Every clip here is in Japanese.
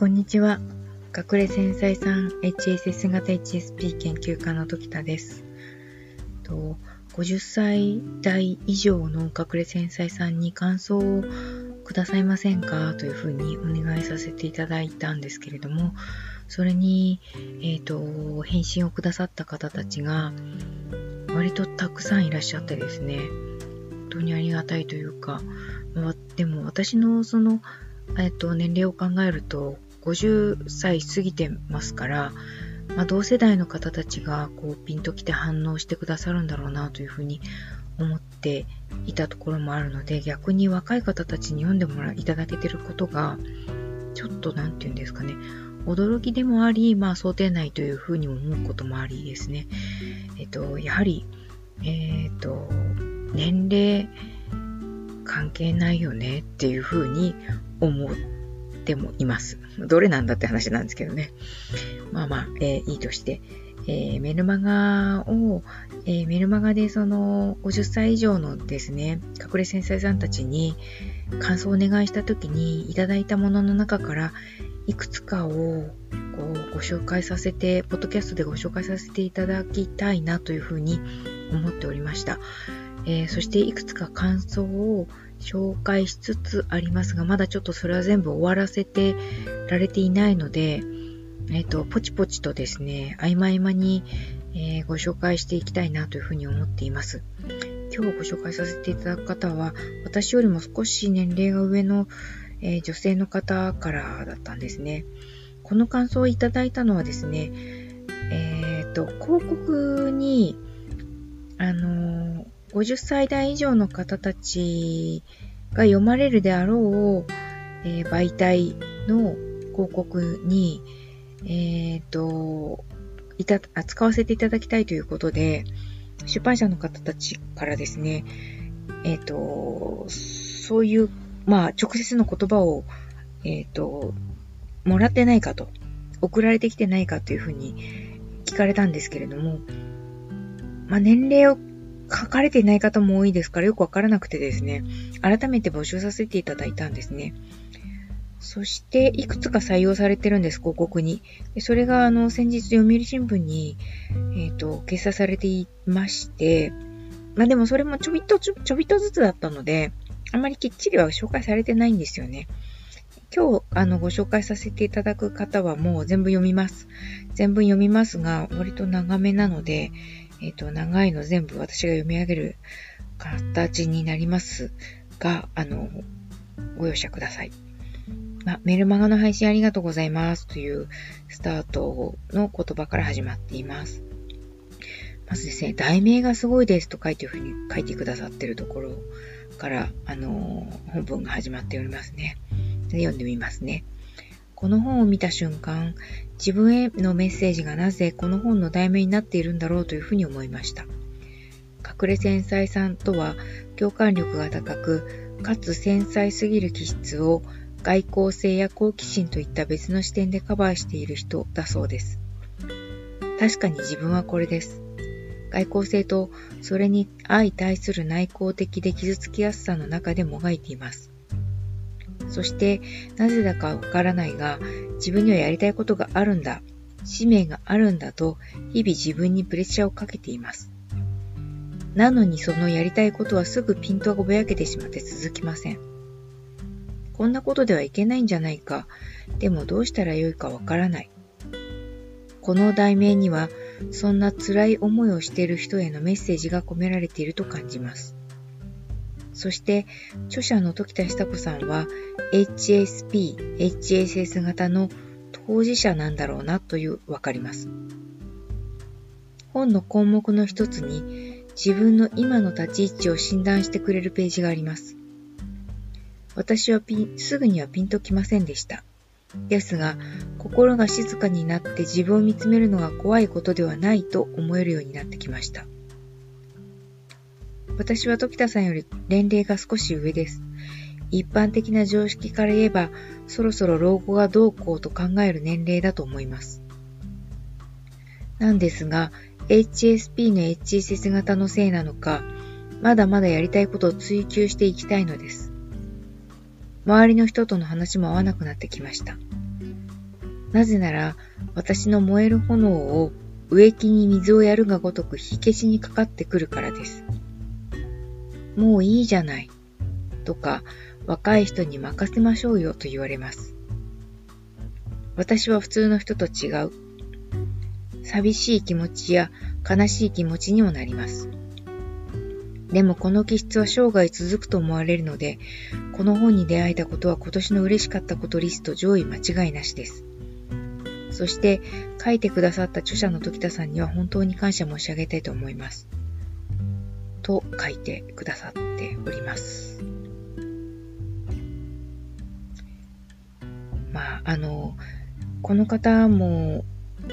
こんにちは。隠れ繊細さん HSS 型 HSP 研究家の時田です。と50歳代以上の隠れ繊細さんに感想をくださいませんか？というふうにお願いさせていただいたんですけれども、それに、えっ、ー、と、返信をくださった方たちが割とたくさんいらっしゃってですね、本当にありがたいというか、まあ、でも私のその、えっ、ー、と、年齢を考えると、50歳過ぎてますから、まあ、同世代の方たちがこうピンときて反応してくださるんだろうなというふうに思っていたところもあるので逆に若い方たちに読んでもらいただけてることがちょっと何て言うんですかね驚きでもあり、まあ想定内というふうに思うこともありですね。えっと、やはり、えっと、年齢関係ないよねっていうふうに思ってもいます。どれなんだって話なんですけどね。まあまあ、えー、いいとして、えー、メルマガを、えー、メルマガでその50歳以上のですね、隠れ繊細さんたちに感想をお願いした時にいただいたものの中からいくつかをこうご紹介させて、ポッドキャストでご紹介させていただきたいなというふうに思っておりました。えー、そしていくつか感想を紹介しつつありますが、まだちょっとそれは全部終わらせてられていないので、えっ、ー、と、ポチポチとですね、合間合間に、えー、ご紹介していきたいなというふうに思っています。今日ご紹介させていただく方は、私よりも少し年齢が上の、えー、女性の方からだったんですね。この感想をいただいたのはですね、えっ、と、広告に、あの50歳代以上の方たちが読まれるであろう、えー、媒体の広告に、えっ、ー、と、いた、扱わせていただきたいということで、出版社の方たちからですね、えっ、ー、と、そういう、まあ、直接の言葉を、えっ、と、もらってないかと、送られてきてないかというふうに聞かれたんですけれども、まあ、年齢を書かれていない方も多いですからよくわからなくてですね、改めて募集させていただいたんですね。そして、いくつか採用されてるんです、広告に。それが、あの、先日、読売新聞に、えっ、ー、と、掲載されていまして、まあでもそれもちょびっとちょ、ちょびっとずつだったので、あまりきっちりは紹介されてないんですよね。今日、あの、ご紹介させていただく方はもう全部読みます。全部読みますが、割と長めなので、えっ、ー、と、長いの全部私が読み上げる形になりますが、あの、ご容赦ください。まメルマガの配信ありがとうございますというスタートの言葉から始まっています。まずですね、題名がすごいですと書いてふうに書いてくださってるところから、あの本文が始まっておりますね。で読んでみますね。この本を見た瞬間、自分へのメッセージがなぜこの本の題名になっているんだろうというふうに思いました。隠れ繊細さんとは共感力が高く、かつ繊細すぎる気質を外交性や好奇心といった別の視点でカバーしている人だそうです。確かに自分はこれです。外交性とそれに相対する内向的で傷つきやすさの中でもがいています。そして、なぜだかわからないが、自分にはやりたいことがあるんだ、使命があるんだと、日々自分にプレッシャーをかけています。なのにそのやりたいことはすぐピントがぼやけてしまって続きません。こんなことではいけないんじゃないか。でもどうしたらよいかわからない。この題名には、そんな辛い思いをしている人へのメッセージが込められていると感じます。そして、著者の時田久子さんは HSP、HSS 型の当事者なんだろうなという、わかります。本の項目の一つに自分の今の立ち位置を診断してくれるページがあります。私はピン、すぐにはピンときませんでした。ですが、心が静かになって自分を見つめるのが怖いことではないと思えるようになってきました。私は時田さんより年齢が少し上です。一般的な常識から言えば、そろそろ老後がどうこうと考える年齢だと思います。なんですが、HSP の HSS 型のせいなのか、まだまだやりたいことを追求していきたいのです。周りの人との話も合わなくなってきました。なぜなら、私の燃える炎を植木に水をやるがごとく火消しにかかってくるからです。もういいじゃない。とか、若い人に任せましょうよと言われます。私は普通の人と違う。寂しい気持ちや悲しい気持ちにもなります。でもこの気質は生涯続くと思われるので、この本に出会えたことは今年の嬉しかったことリスト上位間違いなしです。そして書いてくださった著者の時田さんには本当に感謝申し上げたいと思います。と書いてくださっております。まあ、あの、この方も、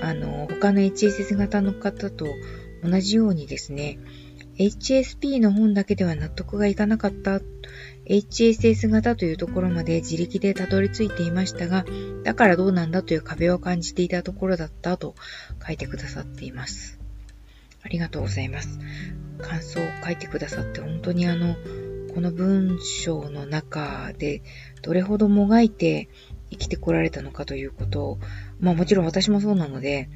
あの、他の HSS 型の方と同じようにですね、HSP の本だけでは納得がいかなかった HSS 型というところまで自力でたどり着いていましたが、だからどうなんだという壁を感じていたところだったと書いてくださっています。ありがとうございます。感想を書いてくださって本当にあの、この文章の中でどれほどもがいて生きてこられたのかということを、まあもちろん私もそうなので、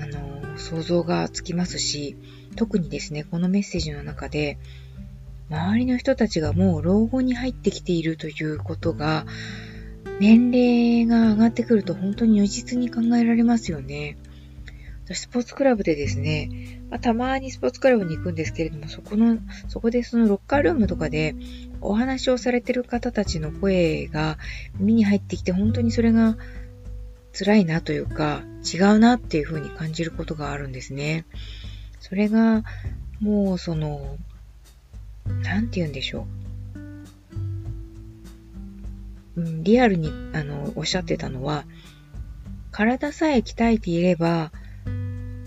あの、想像がつきますし、特にですね、このメッセージの中で、周りの人たちがもう老後に入ってきているということが、年齢が上がってくると本当に如実に考えられますよね。私、スポーツクラブでですね、まあ、たまにスポーツクラブに行くんですけれども、そこの、そこでそのロッカールームとかでお話をされてる方たちの声が耳に入ってきて、本当にそれが辛いなというか、違うなっていうふうに感じることがあるんですね。それが、もうその、なんて言うんでしょう。うん、リアルに、あの、おっしゃってたのは、体さえ鍛えていれば、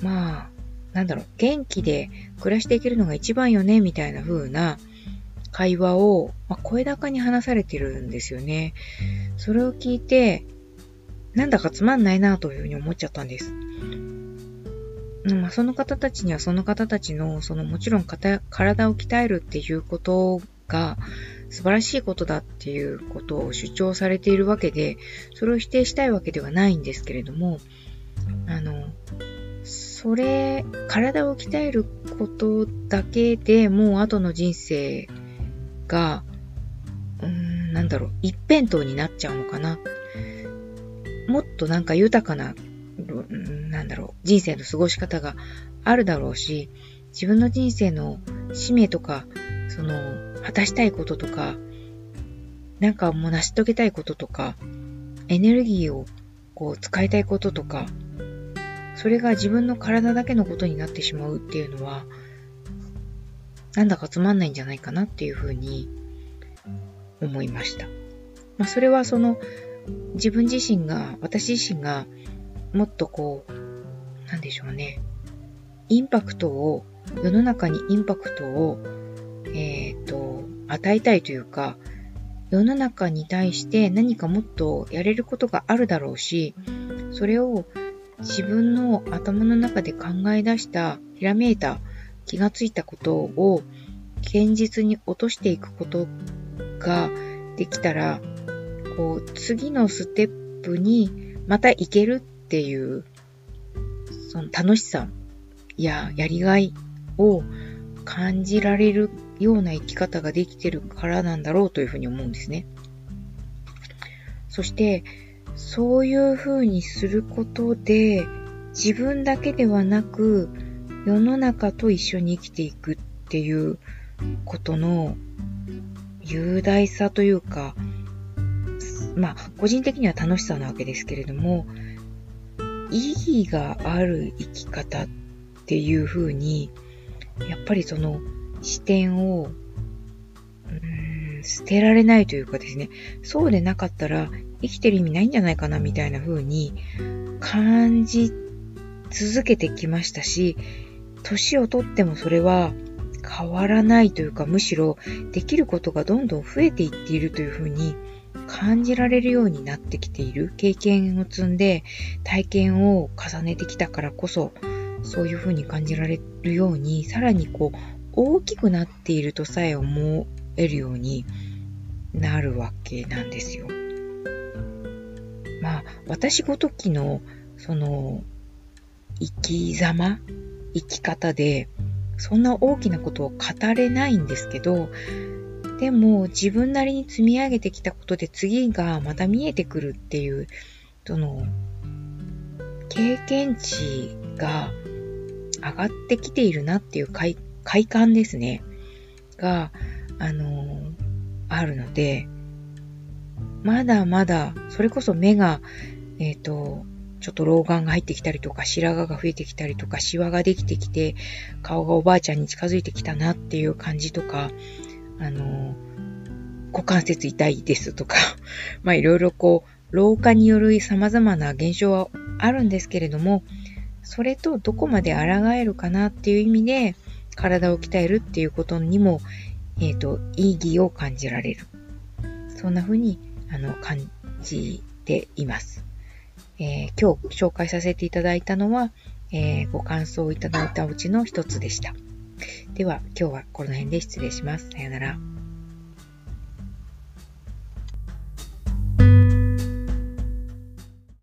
まあ、なんだろう、元気で暮らしていけるのが一番よね、みたいな風な会話を、まあ、声高に話されてるんですよね。それを聞いて、なんだかつまんないなというふうに思っちゃったんです。まあ、その方たちにはその方たちの、そのもちろん体を鍛えるっていうことが素晴らしいことだっていうことを主張されているわけで、それを否定したいわけではないんですけれども、あの、それ、体を鍛えることだけでもう後の人生が、うん、なんだろう、一辺倒になっちゃうのかな。もっとなんか豊かななんだろう、人生の過ごし方があるだろうし、自分の人生の使命とか、その、果たしたいこととか、なんかもう成し遂げたいこととか、エネルギーをこう使いたいこととか、それが自分の体だけのことになってしまうっていうのは、なんだかつまんないんじゃないかなっていうふうに思いました。まあ、それはその自分自身が、私自身がもっとこう、なんでしょうね。インパクトを、世の中にインパクトを、えっ、ー、と、与えたいというか、世の中に対して何かもっとやれることがあるだろうし、それを自分の頭の中で考え出した、ひらめいた、気がついたことを現実に落としていくことができたら、こう、次のステップにまた行けるっていう、その楽しさややりがいを感じられるような生き方ができてるからなんだろうというふうに思うんですね。そして、そういうふうにすることで、自分だけではなく、世の中と一緒に生きていくっていうことの雄大さというか、まあ、個人的には楽しさなわけですけれども、意義がある生き方っていうふうに、やっぱりその視点を、うん、捨てられないというかですね、そうでなかったら生きてる意味ないんじゃないかなみたいな風に感じ続けてきましたし、年をとってもそれは変わらないというか、むしろできることがどんどん増えていっているというふうに感じられるようになってきている経験を積んで体験を重ねてきたからこそそういうふうに感じられるようにさらにこう大きくなっているとさえ思えるようになるわけなんですよ。私ごときの、その、生き様、生き方で、そんな大きなことを語れないんですけど、でも自分なりに積み上げてきたことで次がまた見えてくるっていう、その、経験値が上がってきているなっていう快快感ですね。が、あのあるので、まだまだ、それこそ目が、えっ、ー、と、ちょっと老眼が入ってきたりとか、白髪が増えてきたりとか、シワができてきて、顔がおばあちゃんに近づいてきたなっていう感じとか、あの、股関節痛いですとか、まあいろいろこう、老化による様々な現象はあるんですけれども、それとどこまで抗えるかなっていう意味で、体を鍛えるっていうことにも、えっ、ー、と、意義を感じられる。そんな風に、あの、感じています。えー、今日紹介させていただいたのは、えー、ご感想をいただいたうちの一つでした。では、今日はこの辺で失礼します。さよなら。